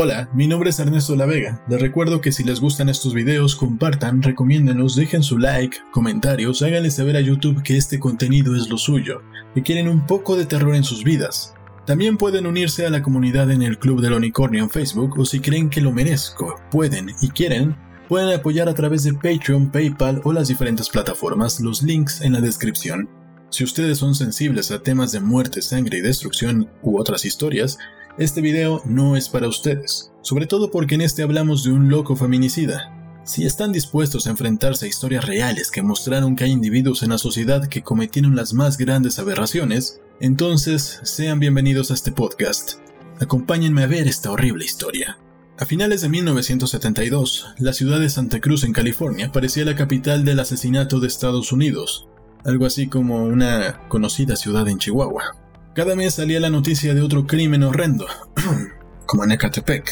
Hola, mi nombre es Ernesto La Vega. Les recuerdo que si les gustan estos videos, compartan, recomiéndenlos, dejen su like, comentarios, háganle saber a YouTube que este contenido es lo suyo, que quieren un poco de terror en sus vidas. También pueden unirse a la comunidad en el Club del Unicornio en Facebook o si creen que lo merezco, pueden y quieren, pueden apoyar a través de Patreon, PayPal o las diferentes plataformas, los links en la descripción. Si ustedes son sensibles a temas de muerte, sangre y destrucción u otras historias, este video no es para ustedes, sobre todo porque en este hablamos de un loco feminicida. Si están dispuestos a enfrentarse a historias reales que mostraron que hay individuos en la sociedad que cometieron las más grandes aberraciones, entonces sean bienvenidos a este podcast. Acompáñenme a ver esta horrible historia. A finales de 1972, la ciudad de Santa Cruz en California parecía la capital del asesinato de Estados Unidos, algo así como una conocida ciudad en Chihuahua. Cada mes salía la noticia de otro crimen horrendo, como en Ecatepec.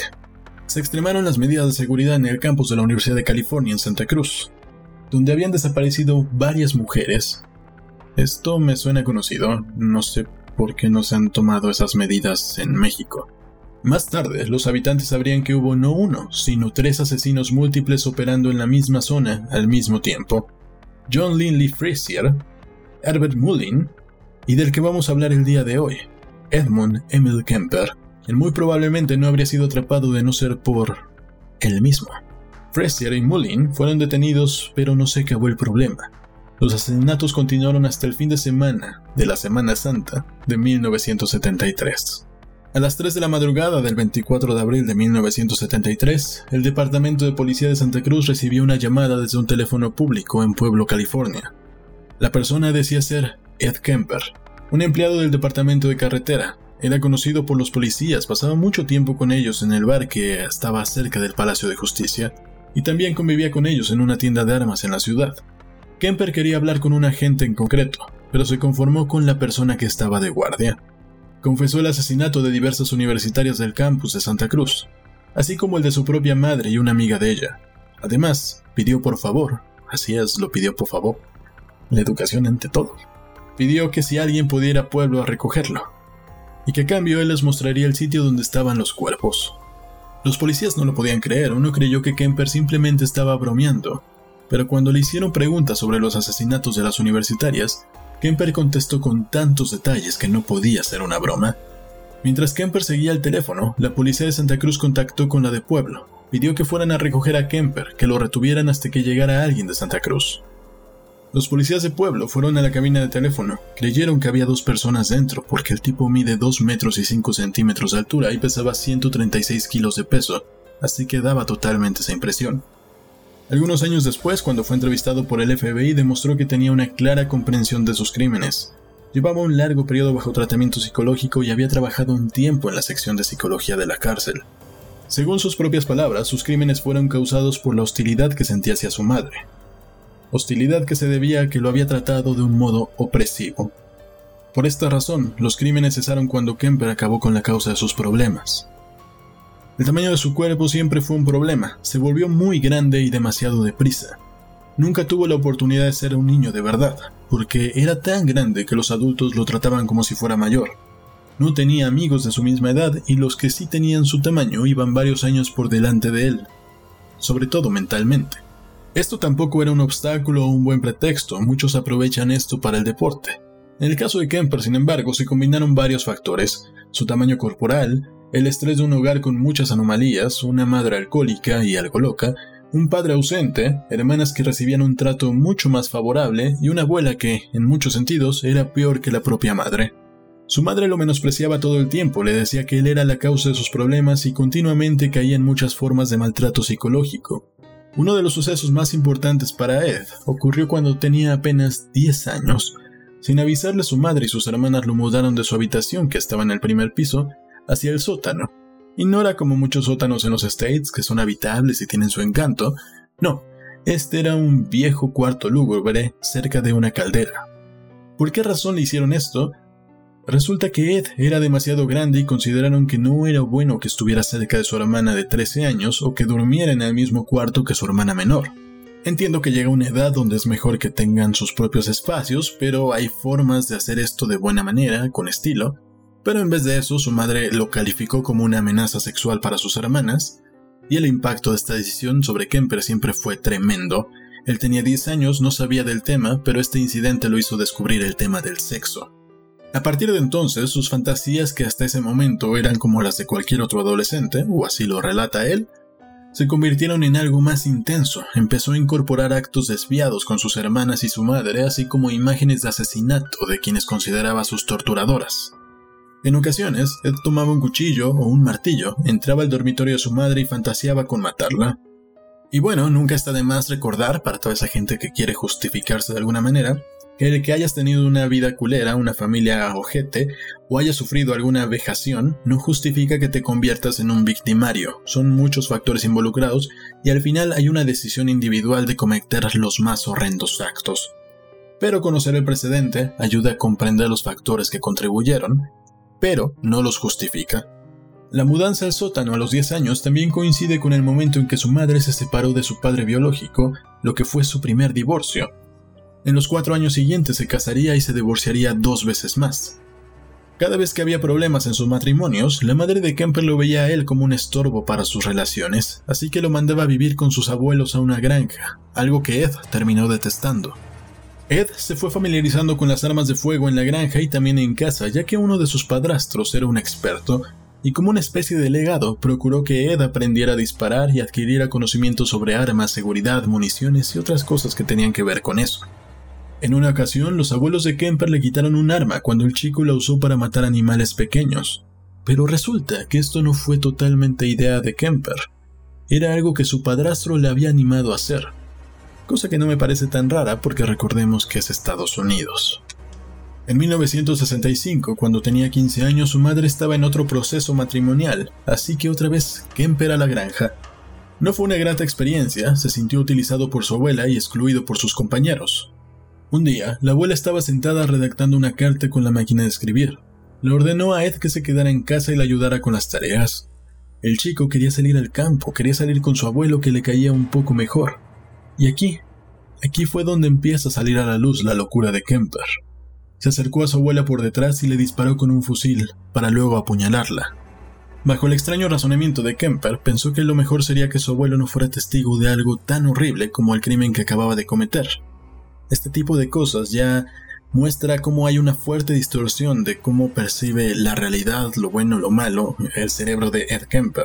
Se extremaron las medidas de seguridad en el campus de la Universidad de California en Santa Cruz, donde habían desaparecido varias mujeres. Esto me suena conocido, no sé por qué no se han tomado esas medidas en México. Más tarde, los habitantes sabrían que hubo no uno, sino tres asesinos múltiples operando en la misma zona al mismo tiempo. John Linley Frazier, Herbert Mullin y del que vamos a hablar el día de hoy, Edmund Emil Kemper, quien muy probablemente no habría sido atrapado de no ser por él mismo. Frazier y Mullin fueron detenidos, pero no se acabó el problema. Los asesinatos continuaron hasta el fin de semana de la Semana Santa de 1973. A las 3 de la madrugada del 24 de abril de 1973, el Departamento de Policía de Santa Cruz recibió una llamada desde un teléfono público en Pueblo, California. La persona decía ser Ed Kemper, un empleado del departamento de carretera. Era conocido por los policías, pasaba mucho tiempo con ellos en el bar que estaba cerca del Palacio de Justicia, y también convivía con ellos en una tienda de armas en la ciudad. Kemper quería hablar con un agente en concreto, pero se conformó con la persona que estaba de guardia. Confesó el asesinato de diversas universitarias del campus de Santa Cruz, así como el de su propia madre y una amiga de ella. Además, pidió por favor, así es, lo pidió por favor, la educación ante todo pidió que si alguien pudiera pueblo a recogerlo, y que a cambio él les mostraría el sitio donde estaban los cuerpos. Los policías no lo podían creer, uno creyó que Kemper simplemente estaba bromeando, pero cuando le hicieron preguntas sobre los asesinatos de las universitarias, Kemper contestó con tantos detalles que no podía ser una broma. Mientras Kemper seguía el teléfono, la policía de Santa Cruz contactó con la de pueblo, pidió que fueran a recoger a Kemper, que lo retuvieran hasta que llegara alguien de Santa Cruz. Los policías de pueblo fueron a la cabina de teléfono. Creyeron que había dos personas dentro porque el tipo mide 2 metros y 5 centímetros de altura y pesaba 136 kilos de peso, así que daba totalmente esa impresión. Algunos años después, cuando fue entrevistado por el FBI, demostró que tenía una clara comprensión de sus crímenes. Llevaba un largo periodo bajo tratamiento psicológico y había trabajado un tiempo en la sección de psicología de la cárcel. Según sus propias palabras, sus crímenes fueron causados por la hostilidad que sentía hacia su madre, hostilidad que se debía a que lo había tratado de un modo opresivo. Por esta razón, los crímenes cesaron cuando Kemper acabó con la causa de sus problemas. El tamaño de su cuerpo siempre fue un problema, se volvió muy grande y demasiado deprisa. Nunca tuvo la oportunidad de ser un niño de verdad, porque era tan grande que los adultos lo trataban como si fuera mayor. No tenía amigos de su misma edad y los que sí tenían su tamaño iban varios años por delante de él, sobre todo mentalmente. Esto tampoco era un obstáculo o un buen pretexto, muchos aprovechan esto para el deporte. En el caso de Kemper, sin embargo, se combinaron varios factores, su tamaño corporal, el estrés de un hogar con muchas anomalías, una madre alcohólica y algo loca, un padre ausente, hermanas que recibían un trato mucho más favorable y una abuela que, en muchos sentidos, era peor que la propia madre. Su madre lo menospreciaba todo el tiempo, le decía que él era la causa de sus problemas y continuamente caía en muchas formas de maltrato psicológico. Uno de los sucesos más importantes para Ed ocurrió cuando tenía apenas 10 años. Sin avisarle su madre y sus hermanas lo mudaron de su habitación, que estaba en el primer piso, hacia el sótano. Y no era como muchos sótanos en los States, que son habitables y tienen su encanto. No, este era un viejo cuarto lúgubre cerca de una caldera. ¿Por qué razón le hicieron esto? Resulta que Ed era demasiado grande y consideraron que no era bueno que estuviera cerca de su hermana de 13 años o que durmiera en el mismo cuarto que su hermana menor. Entiendo que llega una edad donde es mejor que tengan sus propios espacios, pero hay formas de hacer esto de buena manera, con estilo. Pero en vez de eso, su madre lo calificó como una amenaza sexual para sus hermanas, y el impacto de esta decisión sobre Kemper siempre fue tremendo. Él tenía 10 años, no sabía del tema, pero este incidente lo hizo descubrir el tema del sexo. A partir de entonces, sus fantasías, que hasta ese momento eran como las de cualquier otro adolescente, o así lo relata él, se convirtieron en algo más intenso. Empezó a incorporar actos desviados con sus hermanas y su madre, así como imágenes de asesinato de quienes consideraba sus torturadoras. En ocasiones, Ed tomaba un cuchillo o un martillo, entraba al dormitorio de su madre y fantaseaba con matarla. Y bueno, nunca está de más recordar, para toda esa gente que quiere justificarse de alguna manera, que el que hayas tenido una vida culera, una familia ojete, o hayas sufrido alguna vejación, no justifica que te conviertas en un victimario. Son muchos factores involucrados y al final hay una decisión individual de cometer los más horrendos actos. Pero conocer el precedente ayuda a comprender los factores que contribuyeron pero no los justifica. La mudanza al sótano a los 10 años también coincide con el momento en que su madre se separó de su padre biológico, lo que fue su primer divorcio. En los cuatro años siguientes se casaría y se divorciaría dos veces más. Cada vez que había problemas en sus matrimonios, la madre de Kemper lo veía a él como un estorbo para sus relaciones, así que lo mandaba a vivir con sus abuelos a una granja, algo que Ed terminó detestando. Ed se fue familiarizando con las armas de fuego en la granja y también en casa, ya que uno de sus padrastros era un experto, y como una especie de legado procuró que Ed aprendiera a disparar y adquiriera conocimientos sobre armas, seguridad, municiones y otras cosas que tenían que ver con eso. En una ocasión, los abuelos de Kemper le quitaron un arma cuando el chico la usó para matar animales pequeños. Pero resulta que esto no fue totalmente idea de Kemper. Era algo que su padrastro le había animado a hacer cosa que no me parece tan rara porque recordemos que es Estados Unidos. En 1965, cuando tenía 15 años, su madre estaba en otro proceso matrimonial, así que otra vez Kemper a la granja. No fue una grata experiencia, se sintió utilizado por su abuela y excluido por sus compañeros. Un día, la abuela estaba sentada redactando una carta con la máquina de escribir. Le ordenó a Ed que se quedara en casa y le ayudara con las tareas. El chico quería salir al campo, quería salir con su abuelo que le caía un poco mejor. Y aquí, aquí fue donde empieza a salir a la luz la locura de Kemper. Se acercó a su abuela por detrás y le disparó con un fusil, para luego apuñalarla. Bajo el extraño razonamiento de Kemper, pensó que lo mejor sería que su abuelo no fuera testigo de algo tan horrible como el crimen que acababa de cometer. Este tipo de cosas ya muestra cómo hay una fuerte distorsión de cómo percibe la realidad, lo bueno, lo malo, el cerebro de Ed Kemper.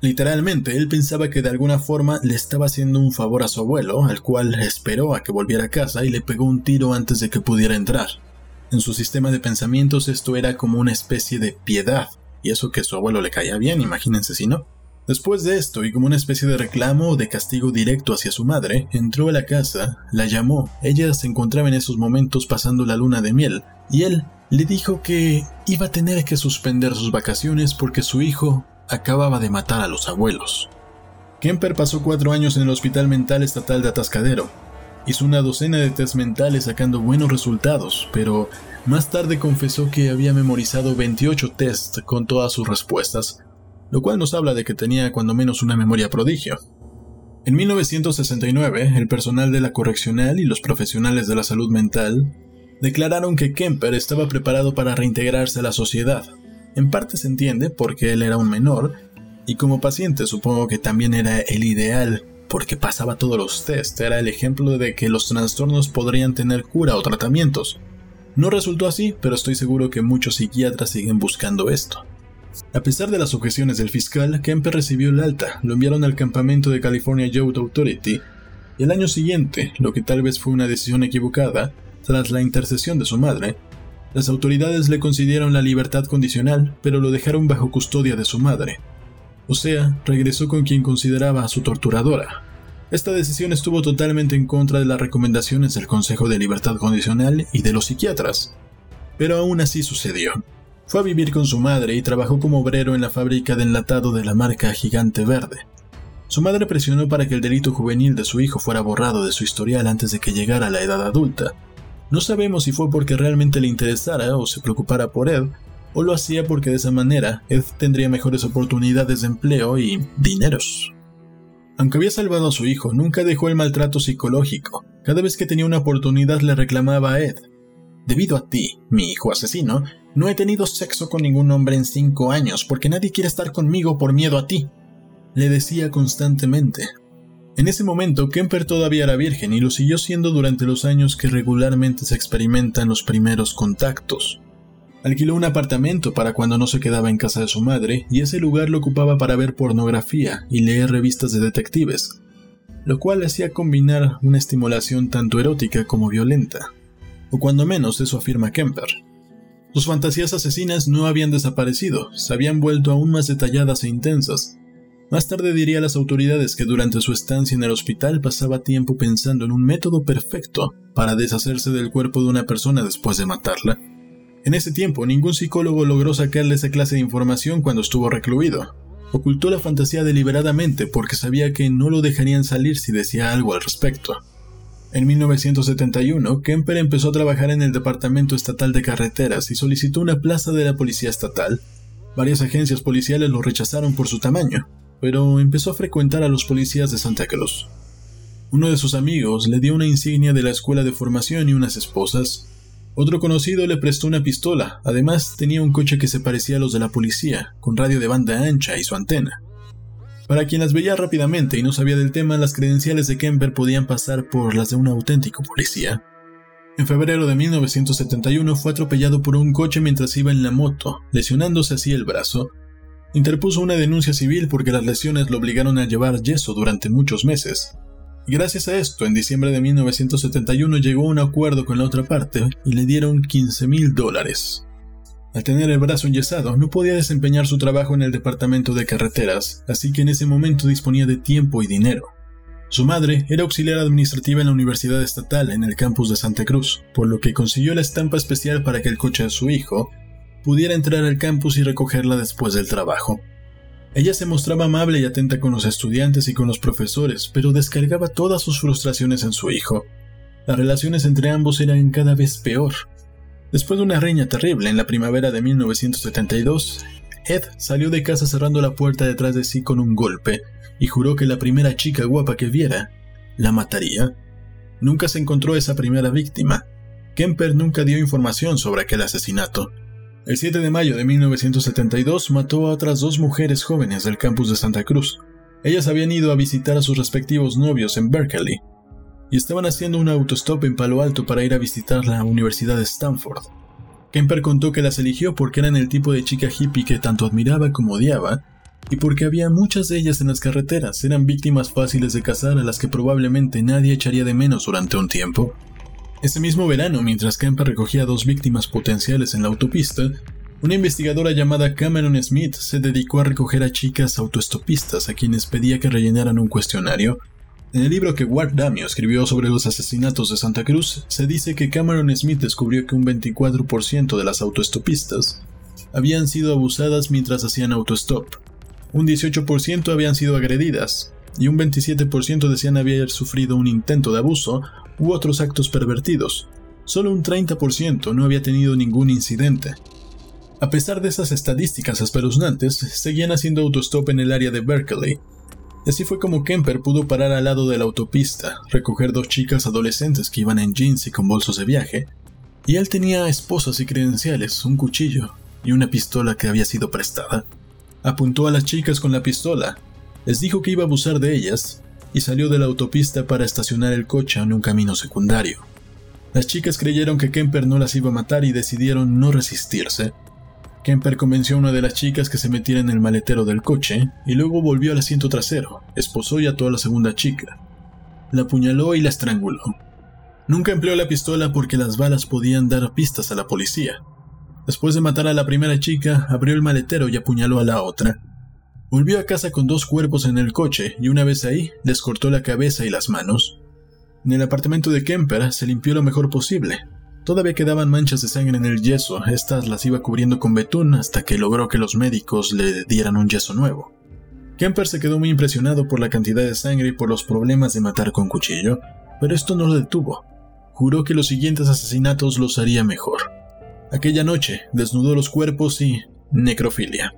Literalmente, él pensaba que de alguna forma le estaba haciendo un favor a su abuelo, al cual esperó a que volviera a casa y le pegó un tiro antes de que pudiera entrar. En su sistema de pensamientos esto era como una especie de piedad, y eso que su abuelo le caía bien, imagínense si no. Después de esto, y como una especie de reclamo o de castigo directo hacia su madre, entró a la casa, la llamó, ella se encontraba en esos momentos pasando la luna de miel, y él le dijo que iba a tener que suspender sus vacaciones porque su hijo acababa de matar a los abuelos. Kemper pasó cuatro años en el Hospital Mental Estatal de Atascadero. Hizo una docena de test mentales sacando buenos resultados, pero más tarde confesó que había memorizado 28 tests con todas sus respuestas, lo cual nos habla de que tenía cuando menos una memoria prodigio. En 1969, el personal de la correccional y los profesionales de la salud mental declararon que Kemper estaba preparado para reintegrarse a la sociedad, en parte se entiende porque él era un menor y como paciente supongo que también era el ideal porque pasaba todos los test, era el ejemplo de que los trastornos podrían tener cura o tratamientos. No resultó así, pero estoy seguro que muchos psiquiatras siguen buscando esto. A pesar de las objeciones del fiscal, Kemper recibió el alta, lo enviaron al campamento de California Youth Authority, y el año siguiente, lo que tal vez fue una decisión equivocada, tras la intercesión de su madre, las autoridades le concedieron la libertad condicional, pero lo dejaron bajo custodia de su madre. O sea, regresó con quien consideraba a su torturadora. Esta decisión estuvo totalmente en contra de las recomendaciones del Consejo de Libertad Condicional y de los psiquiatras. Pero aún así sucedió. Fue a vivir con su madre y trabajó como obrero en la fábrica de enlatado de la marca Gigante Verde. Su madre presionó para que el delito juvenil de su hijo fuera borrado de su historial antes de que llegara a la edad adulta, no sabemos si fue porque realmente le interesara o se preocupara por Ed, o lo hacía porque de esa manera Ed tendría mejores oportunidades de empleo y dineros. Aunque había salvado a su hijo, nunca dejó el maltrato psicológico. Cada vez que tenía una oportunidad le reclamaba a Ed. Debido a ti, mi hijo asesino, No he tenido sexo con ningún hombre en cinco años porque nadie quiere estar conmigo por miedo a ti, le decía constantemente. En ese momento, Kemper todavía era virgen y lo siguió siendo durante los años que regularmente se experimentan los primeros contactos. Alquiló un apartamento para cuando no se quedaba en casa de su madre y ese lugar lo ocupaba para ver pornografía y leer revistas de detectives, lo cual hacía combinar una estimulación tanto erótica como violenta. O cuando menos eso afirma Kemper. Sus fantasías asesinas no habían desaparecido, se habían vuelto aún más detalladas e intensas. Más tarde diría a las autoridades que durante su estancia en el hospital pasaba tiempo pensando en un método perfecto para deshacerse del cuerpo de una persona después de matarla. En ese tiempo, ningún psicólogo logró sacarle esa clase de información cuando estuvo recluido. Ocultó la fantasía deliberadamente porque sabía que no lo dejarían salir si decía algo al respecto. En 1971, Kemper empezó a trabajar en el Departamento Estatal de Carreteras y solicitó una plaza de la Policía Estatal. Varias agencias policiales lo rechazaron por su tamaño, pero empezó a frecuentar a los policías de Santa Cruz. Uno de sus amigos le dio una insignia de la escuela de formación y unas esposas, otro conocido le prestó una pistola, además tenía un coche que se parecía a los de la policía, con radio de banda ancha y su antena. Para quien las veía rápidamente y no sabía del tema, las credenciales de Kemper podían pasar por las de un auténtico policía. En febrero de 1971 fue atropellado por un coche mientras iba en la moto, lesionándose así el brazo. Interpuso una denuncia civil porque las lesiones lo obligaron a llevar yeso durante muchos meses. Gracias a esto, en diciembre de 1971 llegó a un acuerdo con la otra parte y le dieron 15 mil dólares. Al tener el brazo enyesado, no podía desempeñar su trabajo en el departamento de carreteras, así que en ese momento disponía de tiempo y dinero. Su madre era auxiliar administrativa en la Universidad Estatal en el campus de Santa Cruz, por lo que consiguió la estampa especial para que el coche de su hijo pudiera entrar al campus y recogerla después del trabajo. Ella se mostraba amable y atenta con los estudiantes y con los profesores, pero descargaba todas sus frustraciones en su hijo. Las relaciones entre ambos eran cada vez peor. Después de una reña terrible en la primavera de 1972, Ed salió de casa cerrando la puerta detrás de sí con un golpe y juró que la primera chica guapa que viera la mataría. Nunca se encontró esa primera víctima. Kemper nunca dio información sobre aquel asesinato. El 7 de mayo de 1972 mató a otras dos mujeres jóvenes del campus de Santa Cruz. Ellas habían ido a visitar a sus respectivos novios en Berkeley y estaban haciendo un autostop en Palo Alto para ir a visitar la Universidad de Stanford. Kemper contó que las eligió porque eran el tipo de chica hippie que tanto admiraba como odiaba, y porque había muchas de ellas en las carreteras, eran víctimas fáciles de cazar a las que probablemente nadie echaría de menos durante un tiempo. Ese mismo verano, mientras Kemper recogía dos víctimas potenciales en la autopista, una investigadora llamada Cameron Smith se dedicó a recoger a chicas autoestopistas a quienes pedía que rellenaran un cuestionario. En el libro que Ward Damio escribió sobre los asesinatos de Santa Cruz, se dice que Cameron Smith descubrió que un 24% de las autoestopistas habían sido abusadas mientras hacían autostop, un 18% habían sido agredidas, y un 27% decían haber sufrido un intento de abuso u otros actos pervertidos. Solo un 30% no había tenido ningún incidente. A pesar de esas estadísticas espeluznantes, seguían haciendo autostop en el área de Berkeley. Y así fue como Kemper pudo parar al lado de la autopista, recoger dos chicas adolescentes que iban en jeans y con bolsos de viaje, y él tenía esposas y credenciales, un cuchillo y una pistola que había sido prestada. Apuntó a las chicas con la pistola, les dijo que iba a abusar de ellas y salió de la autopista para estacionar el coche en un camino secundario. Las chicas creyeron que Kemper no las iba a matar y decidieron no resistirse. Kemper convenció a una de las chicas que se metiera en el maletero del coche y luego volvió al asiento trasero, esposó y ató a la segunda chica. La apuñaló y la estranguló. Nunca empleó la pistola porque las balas podían dar pistas a la policía. Después de matar a la primera chica, abrió el maletero y apuñaló a la otra. Volvió a casa con dos cuerpos en el coche y una vez ahí les cortó la cabeza y las manos. En el apartamento de Kemper se limpió lo mejor posible. Todavía quedaban manchas de sangre en el yeso, estas las iba cubriendo con betún hasta que logró que los médicos le dieran un yeso nuevo. Kemper se quedó muy impresionado por la cantidad de sangre y por los problemas de matar con cuchillo, pero esto no lo detuvo. Juró que los siguientes asesinatos los haría mejor. Aquella noche desnudó los cuerpos y necrofilia.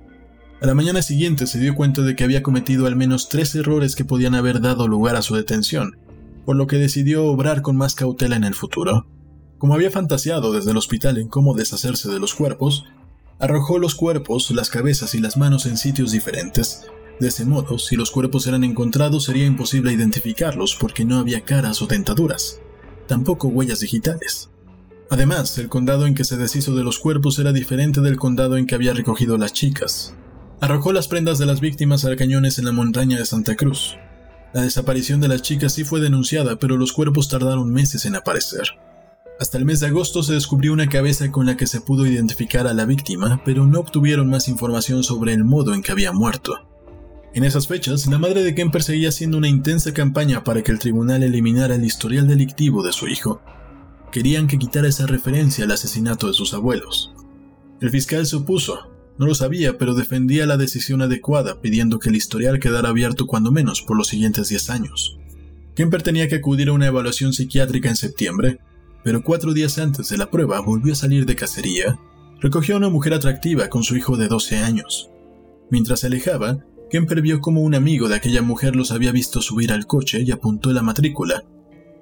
A la mañana siguiente se dio cuenta de que había cometido al menos tres errores que podían haber dado lugar a su detención, por lo que decidió obrar con más cautela en el futuro. Como había fantaseado desde el hospital en cómo deshacerse de los cuerpos, arrojó los cuerpos, las cabezas y las manos en sitios diferentes. De ese modo, si los cuerpos eran encontrados sería imposible identificarlos porque no había caras o dentaduras, tampoco huellas digitales. Además, el condado en que se deshizo de los cuerpos era diferente del condado en que había recogido las chicas. Arrojó las prendas de las víctimas al cañones en la montaña de Santa Cruz. La desaparición de las chicas sí fue denunciada, pero los cuerpos tardaron meses en aparecer. Hasta el mes de agosto se descubrió una cabeza con la que se pudo identificar a la víctima, pero no obtuvieron más información sobre el modo en que había muerto. En esas fechas, la madre de Kemper seguía haciendo una intensa campaña para que el tribunal eliminara el historial delictivo de su hijo. Querían que quitara esa referencia al asesinato de sus abuelos. El fiscal se opuso, no lo sabía, pero defendía la decisión adecuada, pidiendo que el historial quedara abierto cuando menos por los siguientes 10 años. Kemper tenía que acudir a una evaluación psiquiátrica en septiembre, pero cuatro días antes de la prueba volvió a salir de cacería. Recogió a una mujer atractiva con su hijo de 12 años. Mientras se alejaba, Kemper vio como un amigo de aquella mujer los había visto subir al coche y apuntó la matrícula,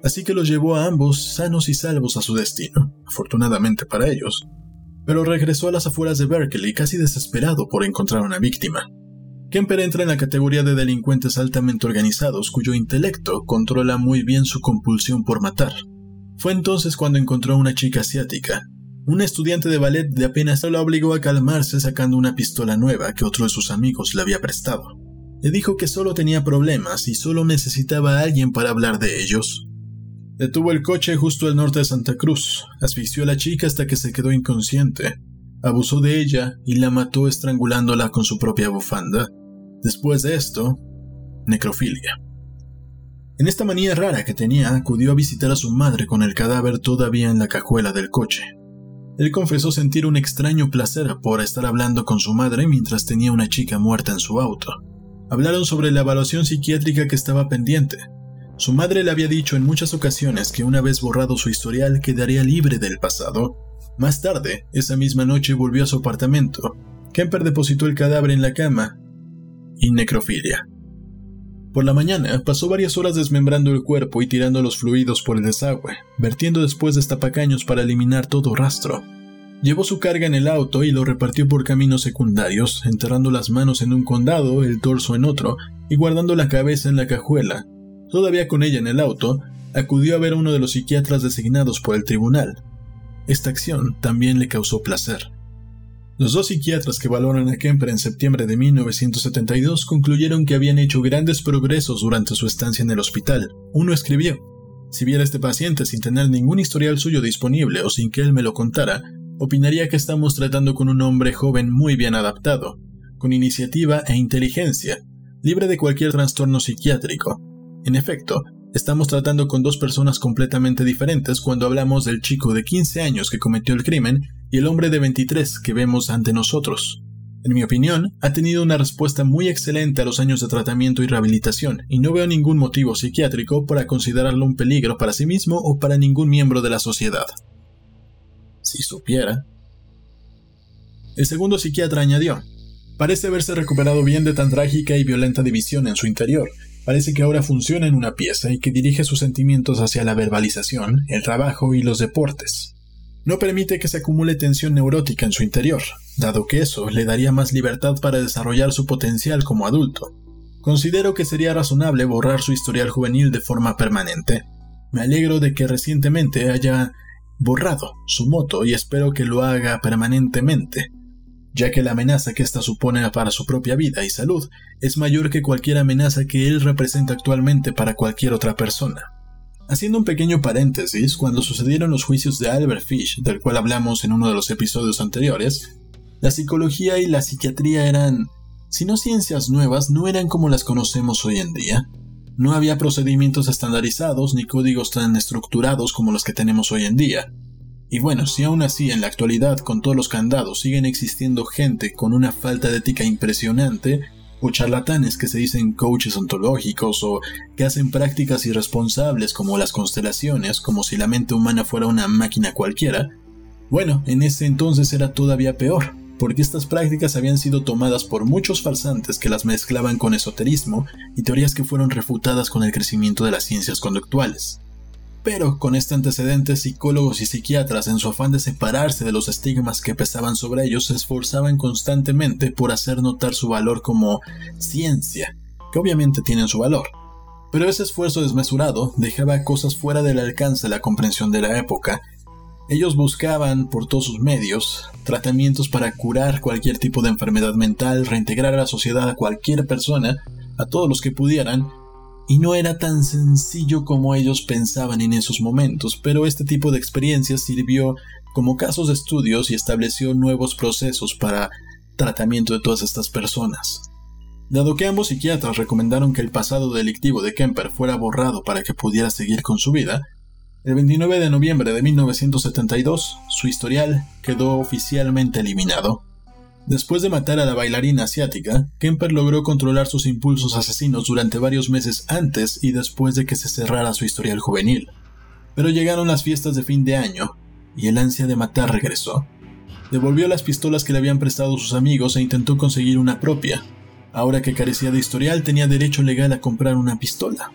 así que los llevó a ambos sanos y salvos a su destino, afortunadamente para ellos pero regresó a las afueras de Berkeley casi desesperado por encontrar una víctima. Kemper entra en la categoría de delincuentes altamente organizados cuyo intelecto controla muy bien su compulsión por matar. Fue entonces cuando encontró a una chica asiática. Un estudiante de ballet de apenas la obligó a calmarse sacando una pistola nueva que otro de sus amigos le había prestado. Le dijo que solo tenía problemas y solo necesitaba a alguien para hablar de ellos. Detuvo el coche justo al norte de Santa Cruz, asfixió a la chica hasta que se quedó inconsciente, abusó de ella y la mató estrangulándola con su propia bufanda. Después de esto, necrofilia. En esta manía rara que tenía, acudió a visitar a su madre con el cadáver todavía en la cajuela del coche. Él confesó sentir un extraño placer por estar hablando con su madre mientras tenía una chica muerta en su auto. Hablaron sobre la evaluación psiquiátrica que estaba pendiente, su madre le había dicho en muchas ocasiones que una vez borrado su historial quedaría libre del pasado. Más tarde, esa misma noche volvió a su apartamento. Kemper depositó el cadáver en la cama y necrofilia. Por la mañana pasó varias horas desmembrando el cuerpo y tirando los fluidos por el desagüe, vertiendo después destapacaños para eliminar todo rastro. Llevó su carga en el auto y lo repartió por caminos secundarios, enterrando las manos en un condado, el torso en otro, y guardando la cabeza en la cajuela, Todavía con ella en el auto, acudió a ver a uno de los psiquiatras designados por el tribunal. Esta acción también le causó placer. Los dos psiquiatras que valoran a Kemper en septiembre de 1972 concluyeron que habían hecho grandes progresos durante su estancia en el hospital. Uno escribió, si viera este paciente sin tener ningún historial suyo disponible o sin que él me lo contara, opinaría que estamos tratando con un hombre joven muy bien adaptado, con iniciativa e inteligencia, libre de cualquier trastorno psiquiátrico, en efecto, estamos tratando con dos personas completamente diferentes cuando hablamos del chico de 15 años que cometió el crimen y el hombre de 23 que vemos ante nosotros. En mi opinión, ha tenido una respuesta muy excelente a los años de tratamiento y rehabilitación, y no veo ningún motivo psiquiátrico para considerarlo un peligro para sí mismo o para ningún miembro de la sociedad. Si supiera. El segundo psiquiatra añadió, parece haberse recuperado bien de tan trágica y violenta división en su interior, Parece que ahora funciona en una pieza y que dirige sus sentimientos hacia la verbalización, el trabajo y los deportes. No permite que se acumule tensión neurótica en su interior, dado que eso le daría más libertad para desarrollar su potencial como adulto. Considero que sería razonable borrar su historial juvenil de forma permanente. Me alegro de que recientemente haya borrado su moto y espero que lo haga permanentemente, ya que la amenaza que ésta supone para su propia vida y salud es mayor que cualquier amenaza que él representa actualmente para cualquier otra persona. Haciendo un pequeño paréntesis, cuando sucedieron los juicios de Albert Fish, del cual hablamos en uno de los episodios anteriores, la psicología y la psiquiatría eran, si no ciencias nuevas, no eran como las conocemos hoy en día. No había procedimientos estandarizados ni códigos tan estructurados como los que tenemos hoy en día. Y bueno, si aún así en la actualidad con todos los candados siguen existiendo gente con una falta de ética impresionante, o charlatanes que se dicen coaches ontológicos o que hacen prácticas irresponsables como las constelaciones, como si la mente humana fuera una máquina cualquiera, bueno, en ese entonces era todavía peor, porque estas prácticas habían sido tomadas por muchos farsantes que las mezclaban con esoterismo y teorías que fueron refutadas con el crecimiento de las ciencias conductuales. Pero con este antecedente, psicólogos y psiquiatras, en su afán de separarse de los estigmas que pesaban sobre ellos, se esforzaban constantemente por hacer notar su valor como ciencia, que obviamente tienen su valor. Pero ese esfuerzo desmesurado dejaba cosas fuera del alcance de la comprensión de la época. Ellos buscaban, por todos sus medios, tratamientos para curar cualquier tipo de enfermedad mental, reintegrar a la sociedad a cualquier persona, a todos los que pudieran, y no era tan sencillo como ellos pensaban en esos momentos, pero este tipo de experiencias sirvió como casos de estudios y estableció nuevos procesos para tratamiento de todas estas personas. Dado que ambos psiquiatras recomendaron que el pasado delictivo de Kemper fuera borrado para que pudiera seguir con su vida, el 29 de noviembre de 1972 su historial quedó oficialmente eliminado. Después de matar a la bailarina asiática, Kemper logró controlar sus impulsos asesinos durante varios meses antes y después de que se cerrara su historial juvenil. Pero llegaron las fiestas de fin de año, y el ansia de matar regresó. Devolvió las pistolas que le habían prestado sus amigos e intentó conseguir una propia. Ahora que carecía de historial, tenía derecho legal a comprar una pistola.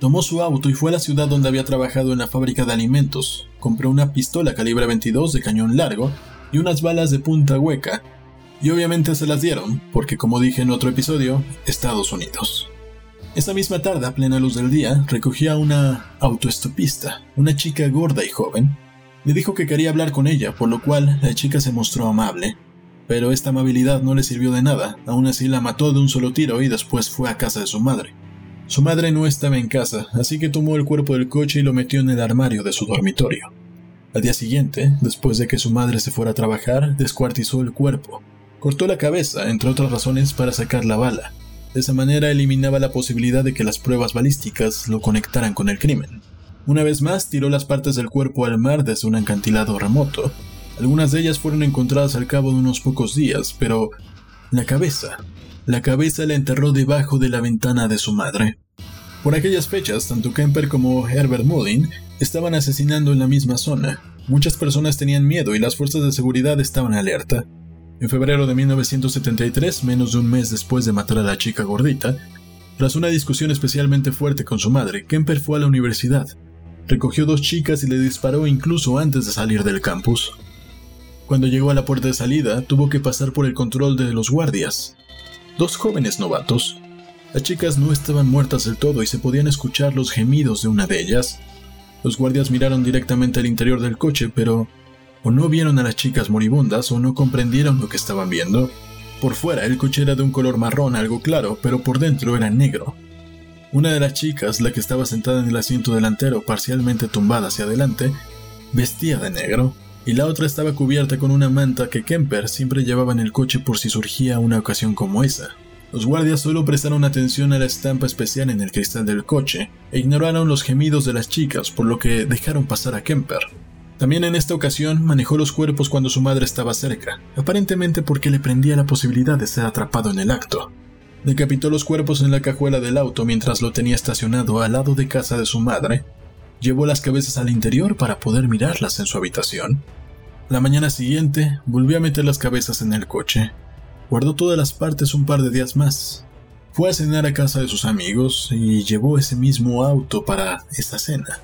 Tomó su auto y fue a la ciudad donde había trabajado en la fábrica de alimentos. Compró una pistola calibre 22 de cañón largo y unas balas de punta hueca y obviamente se las dieron, porque como dije en otro episodio, Estados Unidos. Esa misma tarde, a plena luz del día, recogía a una autoestopista, una chica gorda y joven. Le dijo que quería hablar con ella, por lo cual la chica se mostró amable. Pero esta amabilidad no le sirvió de nada, aún así la mató de un solo tiro y después fue a casa de su madre. Su madre no estaba en casa, así que tomó el cuerpo del coche y lo metió en el armario de su dormitorio. Al día siguiente, después de que su madre se fuera a trabajar, descuartizó el cuerpo, Cortó la cabeza, entre otras razones, para sacar la bala. De esa manera eliminaba la posibilidad de que las pruebas balísticas lo conectaran con el crimen. Una vez más, tiró las partes del cuerpo al mar desde un acantilado remoto. Algunas de ellas fueron encontradas al cabo de unos pocos días, pero la cabeza, la cabeza la enterró debajo de la ventana de su madre. Por aquellas fechas, tanto Kemper como Herbert Mullin estaban asesinando en la misma zona. Muchas personas tenían miedo y las fuerzas de seguridad estaban alerta. En febrero de 1973, menos de un mes después de matar a la chica gordita, tras una discusión especialmente fuerte con su madre, Kemper fue a la universidad. Recogió dos chicas y le disparó incluso antes de salir del campus. Cuando llegó a la puerta de salida, tuvo que pasar por el control de los guardias. Dos jóvenes novatos. Las chicas no estaban muertas del todo y se podían escuchar los gemidos de una de ellas. Los guardias miraron directamente al interior del coche, pero o no vieron a las chicas moribundas o no comprendieron lo que estaban viendo. Por fuera el coche era de un color marrón algo claro, pero por dentro era negro. Una de las chicas, la que estaba sentada en el asiento delantero parcialmente tumbada hacia adelante, vestía de negro, y la otra estaba cubierta con una manta que Kemper siempre llevaba en el coche por si surgía una ocasión como esa. Los guardias solo prestaron atención a la estampa especial en el cristal del coche e ignoraron los gemidos de las chicas, por lo que dejaron pasar a Kemper. También en esta ocasión manejó los cuerpos cuando su madre estaba cerca, aparentemente porque le prendía la posibilidad de ser atrapado en el acto. Decapitó los cuerpos en la cajuela del auto mientras lo tenía estacionado al lado de casa de su madre. Llevó las cabezas al interior para poder mirarlas en su habitación. La mañana siguiente volvió a meter las cabezas en el coche. Guardó todas las partes un par de días más. Fue a cenar a casa de sus amigos y llevó ese mismo auto para esa cena.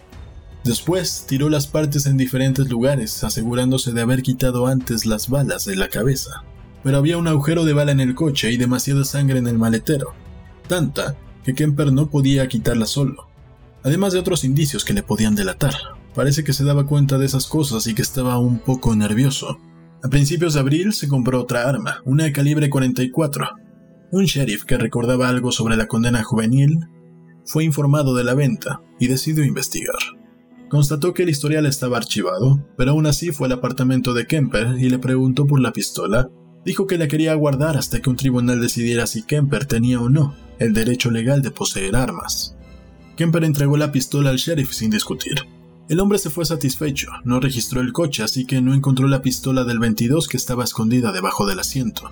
Después tiró las partes en diferentes lugares, asegurándose de haber quitado antes las balas de la cabeza. Pero había un agujero de bala en el coche y demasiada sangre en el maletero, tanta que Kemper no podía quitarla solo, además de otros indicios que le podían delatar. Parece que se daba cuenta de esas cosas y que estaba un poco nervioso. A principios de abril se compró otra arma, una de calibre 44. Un sheriff que recordaba algo sobre la condena juvenil fue informado de la venta y decidió investigar. Constató que el historial estaba archivado, pero aún así fue al apartamento de Kemper y le preguntó por la pistola. Dijo que la quería guardar hasta que un tribunal decidiera si Kemper tenía o no el derecho legal de poseer armas. Kemper entregó la pistola al sheriff sin discutir. El hombre se fue satisfecho, no registró el coche, así que no encontró la pistola del 22 que estaba escondida debajo del asiento.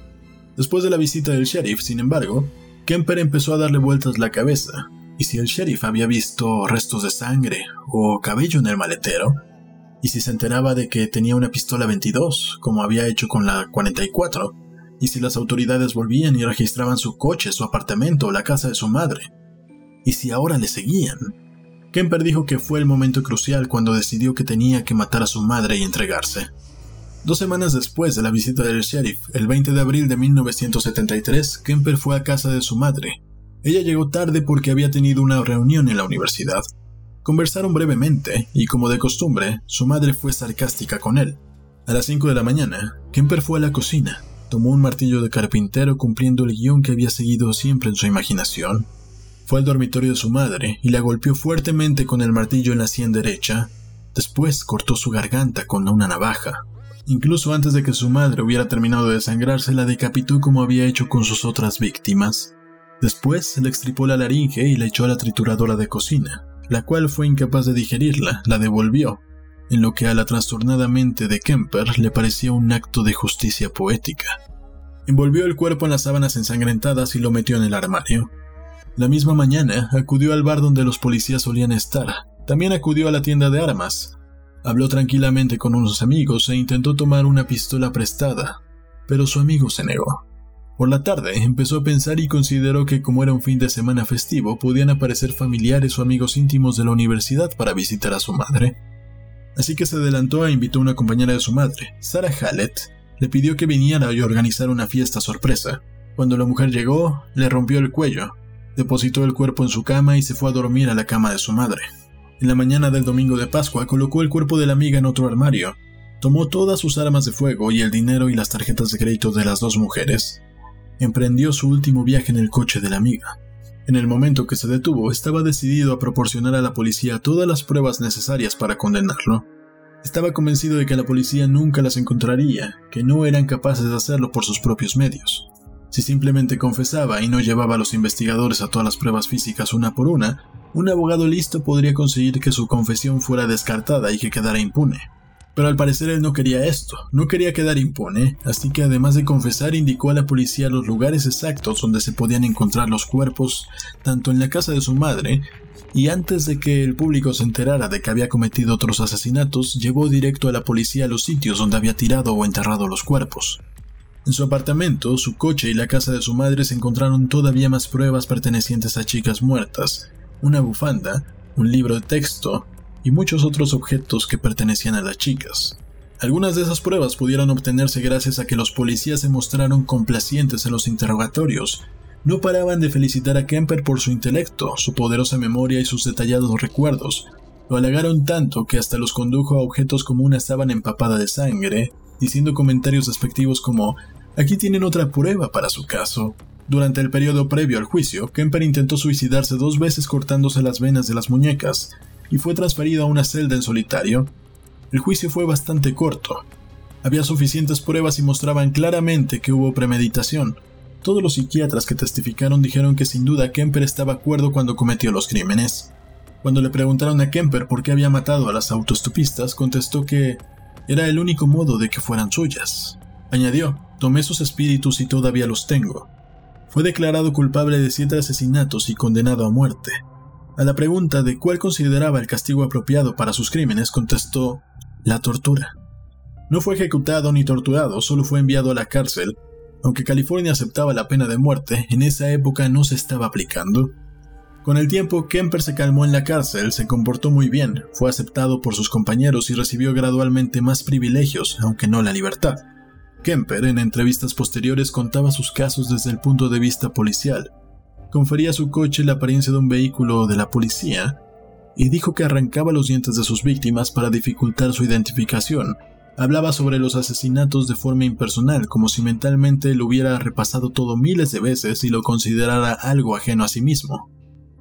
Después de la visita del sheriff, sin embargo, Kemper empezó a darle vueltas la cabeza, ¿Y si el sheriff había visto restos de sangre o cabello en el maletero? ¿Y si se enteraba de que tenía una pistola 22, como había hecho con la 44? ¿Y si las autoridades volvían y registraban su coche, su apartamento o la casa de su madre? ¿Y si ahora le seguían? Kemper dijo que fue el momento crucial cuando decidió que tenía que matar a su madre y entregarse. Dos semanas después de la visita del sheriff, el 20 de abril de 1973, Kemper fue a casa de su madre. Ella llegó tarde porque había tenido una reunión en la universidad. Conversaron brevemente y, como de costumbre, su madre fue sarcástica con él. A las 5 de la mañana, Kemper fue a la cocina, tomó un martillo de carpintero cumpliendo el guion que había seguido siempre en su imaginación fue al dormitorio de su madre y la golpeó fuertemente con el martillo en la sien derecha. Después cortó su garganta con una navaja. Incluso antes de que su madre hubiera terminado de desangrarse, la decapitó como había hecho con sus otras víctimas. Después le extripó la laringe y la echó a la trituradora de cocina, la cual fue incapaz de digerirla, la devolvió, en lo que a la trastornada mente de Kemper le parecía un acto de justicia poética. Envolvió el cuerpo en las sábanas ensangrentadas y lo metió en el armario. La misma mañana acudió al bar donde los policías solían estar. También acudió a la tienda de armas. Habló tranquilamente con unos amigos e intentó tomar una pistola prestada, pero su amigo se negó. Por la tarde empezó a pensar y consideró que como era un fin de semana festivo podían aparecer familiares o amigos íntimos de la universidad para visitar a su madre. Así que se adelantó e invitó a una compañera de su madre, Sarah Hallett, le pidió que viniera y organizar una fiesta sorpresa. Cuando la mujer llegó, le rompió el cuello, Depositó el cuerpo en su cama y se fue a dormir a la cama de su madre. En la mañana del domingo de Pascua colocó el cuerpo de la amiga en otro armario, tomó todas sus armas de fuego y el dinero y las tarjetas de crédito de las dos mujeres. Emprendió su último viaje en el coche de la amiga. En el momento que se detuvo, estaba decidido a proporcionar a la policía todas las pruebas necesarias para condenarlo. Estaba convencido de que la policía nunca las encontraría, que no eran capaces de hacerlo por sus propios medios. Si simplemente confesaba y no llevaba a los investigadores a todas las pruebas físicas una por una, un abogado listo podría conseguir que su confesión fuera descartada y que quedara impune. Pero al parecer él no quería esto, no quería quedar impune, así que además de confesar indicó a la policía los lugares exactos donde se podían encontrar los cuerpos, tanto en la casa de su madre, y antes de que el público se enterara de que había cometido otros asesinatos, llevó directo a la policía a los sitios donde había tirado o enterrado los cuerpos. En su apartamento, su coche y la casa de su madre se encontraron todavía más pruebas pertenecientes a chicas muertas, una bufanda, un libro de texto y muchos otros objetos que pertenecían a las chicas. Algunas de esas pruebas pudieron obtenerse gracias a que los policías se mostraron complacientes en los interrogatorios. No paraban de felicitar a Kemper por su intelecto, su poderosa memoria y sus detallados recuerdos. Lo halagaron tanto que hasta los condujo a objetos como una sábana empapada de sangre, diciendo comentarios despectivos como Aquí tienen otra prueba para su caso. Durante el periodo previo al juicio, Kemper intentó suicidarse dos veces cortándose las venas de las muñecas y fue transferido a una celda en solitario. El juicio fue bastante corto. Había suficientes pruebas y mostraban claramente que hubo premeditación. Todos los psiquiatras que testificaron dijeron que sin duda Kemper estaba acuerdo cuando cometió los crímenes. Cuando le preguntaron a Kemper por qué había matado a las autoestopistas, contestó que era el único modo de que fueran suyas. Añadió, tomé sus espíritus y todavía los tengo. Fue declarado culpable de siete asesinatos y condenado a muerte. A la pregunta de cuál consideraba el castigo apropiado para sus crímenes, contestó, la tortura. No fue ejecutado ni torturado, solo fue enviado a la cárcel. Aunque California aceptaba la pena de muerte, en esa época no se estaba aplicando. Con el tiempo, Kemper se calmó en la cárcel, se comportó muy bien, fue aceptado por sus compañeros y recibió gradualmente más privilegios, aunque no la libertad. Kemper, en entrevistas posteriores, contaba sus casos desde el punto de vista policial. Confería a su coche la apariencia de un vehículo de la policía y dijo que arrancaba los dientes de sus víctimas para dificultar su identificación. Hablaba sobre los asesinatos de forma impersonal, como si mentalmente lo hubiera repasado todo miles de veces y lo considerara algo ajeno a sí mismo.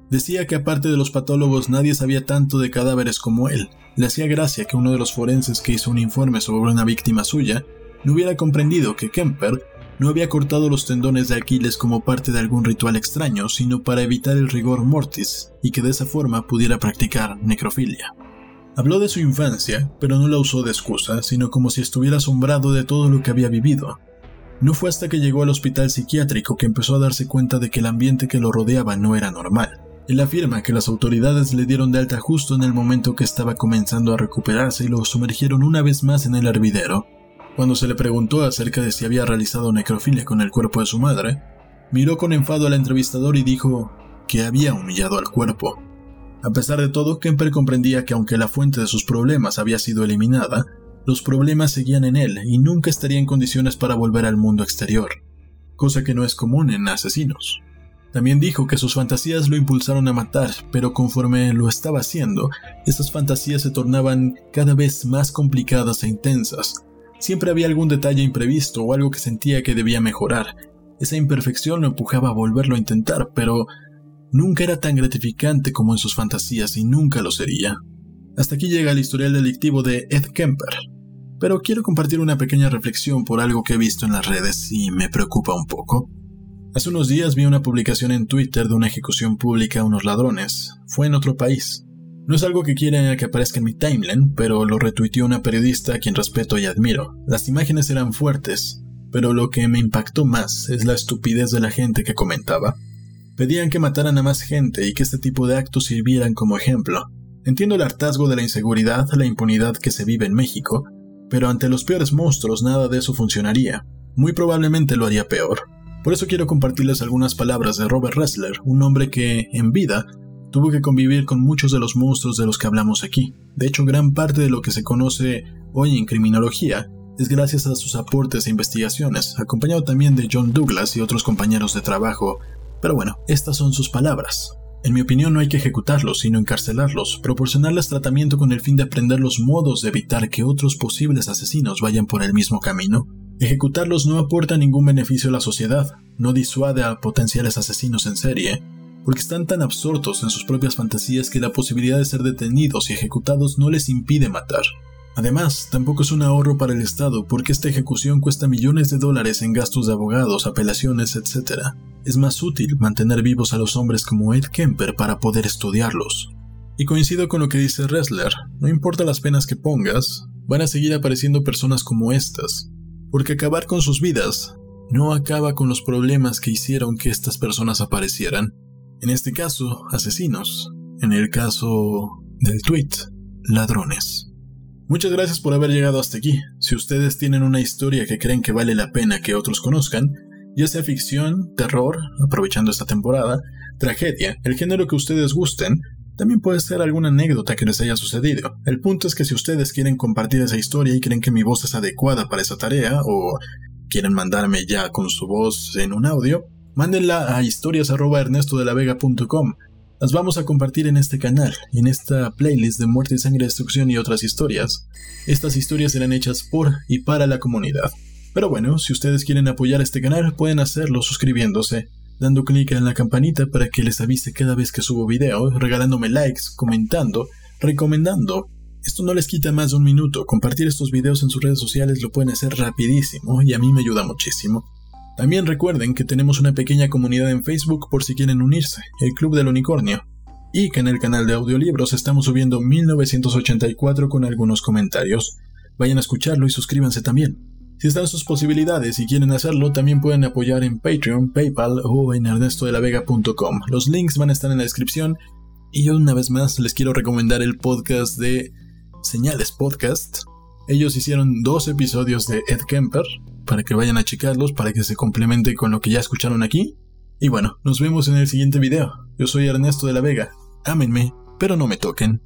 Decía que aparte de los patólogos nadie sabía tanto de cadáveres como él. Le hacía gracia que uno de los forenses que hizo un informe sobre una víctima suya no hubiera comprendido que Kemper no había cortado los tendones de Aquiles como parte de algún ritual extraño, sino para evitar el rigor mortis y que de esa forma pudiera practicar necrofilia. Habló de su infancia, pero no la usó de excusa, sino como si estuviera asombrado de todo lo que había vivido. No fue hasta que llegó al hospital psiquiátrico que empezó a darse cuenta de que el ambiente que lo rodeaba no era normal. Él afirma que las autoridades le dieron de alta justo en el momento que estaba comenzando a recuperarse y lo sumergieron una vez más en el hervidero. Cuando se le preguntó acerca de si había realizado necrofilia con el cuerpo de su madre, miró con enfado al entrevistador y dijo que había humillado al cuerpo. A pesar de todo, Kemper comprendía que aunque la fuente de sus problemas había sido eliminada, los problemas seguían en él y nunca estaría en condiciones para volver al mundo exterior, cosa que no es común en asesinos. También dijo que sus fantasías lo impulsaron a matar, pero conforme lo estaba haciendo, esas fantasías se tornaban cada vez más complicadas e intensas. Siempre había algún detalle imprevisto o algo que sentía que debía mejorar. Esa imperfección lo empujaba a volverlo a intentar, pero nunca era tan gratificante como en sus fantasías y nunca lo sería. Hasta aquí llega el historial delictivo de Ed Kemper. Pero quiero compartir una pequeña reflexión por algo que he visto en las redes y me preocupa un poco. Hace unos días vi una publicación en Twitter de una ejecución pública a unos ladrones. Fue en otro país. No es algo que quiera que aparezca en mi timeline, pero lo retuiteó una periodista a quien respeto y admiro. Las imágenes eran fuertes, pero lo que me impactó más es la estupidez de la gente que comentaba. Pedían que mataran a más gente y que este tipo de actos sirvieran como ejemplo. Entiendo el hartazgo de la inseguridad, la impunidad que se vive en México, pero ante los peores monstruos nada de eso funcionaría. Muy probablemente lo haría peor. Por eso quiero compartirles algunas palabras de Robert Ressler, un hombre que, en vida, tuvo que convivir con muchos de los monstruos de los que hablamos aquí. De hecho, gran parte de lo que se conoce hoy en criminología es gracias a sus aportes e investigaciones, acompañado también de John Douglas y otros compañeros de trabajo. Pero bueno, estas son sus palabras. En mi opinión no hay que ejecutarlos, sino encarcelarlos, proporcionarles tratamiento con el fin de aprender los modos de evitar que otros posibles asesinos vayan por el mismo camino. Ejecutarlos no aporta ningún beneficio a la sociedad, no disuade a potenciales asesinos en serie, porque están tan absortos en sus propias fantasías que la posibilidad de ser detenidos y ejecutados no les impide matar. Además, tampoco es un ahorro para el Estado porque esta ejecución cuesta millones de dólares en gastos de abogados, apelaciones, etc. Es más útil mantener vivos a los hombres como Ed Kemper para poder estudiarlos. Y coincido con lo que dice Ressler, no importa las penas que pongas, van a seguir apareciendo personas como estas, porque acabar con sus vidas no acaba con los problemas que hicieron que estas personas aparecieran. En este caso, asesinos. En el caso del tweet, ladrones. Muchas gracias por haber llegado hasta aquí. Si ustedes tienen una historia que creen que vale la pena que otros conozcan, ya sea ficción, terror, aprovechando esta temporada, tragedia, el género que ustedes gusten, también puede ser alguna anécdota que les haya sucedido. El punto es que si ustedes quieren compartir esa historia y creen que mi voz es adecuada para esa tarea, o quieren mandarme ya con su voz en un audio, mándenla a historias.ernestodelavega.com. Las vamos a compartir en este canal en esta playlist de muerte sangre, destrucción y otras historias. Estas historias serán hechas por y para la comunidad. Pero bueno, si ustedes quieren apoyar este canal, pueden hacerlo suscribiéndose dando clic en la campanita para que les avise cada vez que subo video, regalándome likes, comentando, recomendando. Esto no les quita más de un minuto, compartir estos videos en sus redes sociales lo pueden hacer rapidísimo y a mí me ayuda muchísimo. También recuerden que tenemos una pequeña comunidad en Facebook por si quieren unirse, el Club del Unicornio, y que en el canal de audiolibros estamos subiendo 1984 con algunos comentarios. Vayan a escucharlo y suscríbanse también. Si están sus posibilidades y quieren hacerlo, también pueden apoyar en Patreon, PayPal o en ernestodelavega.com. Los links van a estar en la descripción. Y yo una vez más les quiero recomendar el podcast de Señales Podcast. Ellos hicieron dos episodios de Ed Kemper para que vayan a checarlos, para que se complemente con lo que ya escucharon aquí. Y bueno, nos vemos en el siguiente video. Yo soy Ernesto de la Vega. Ámenme, pero no me toquen.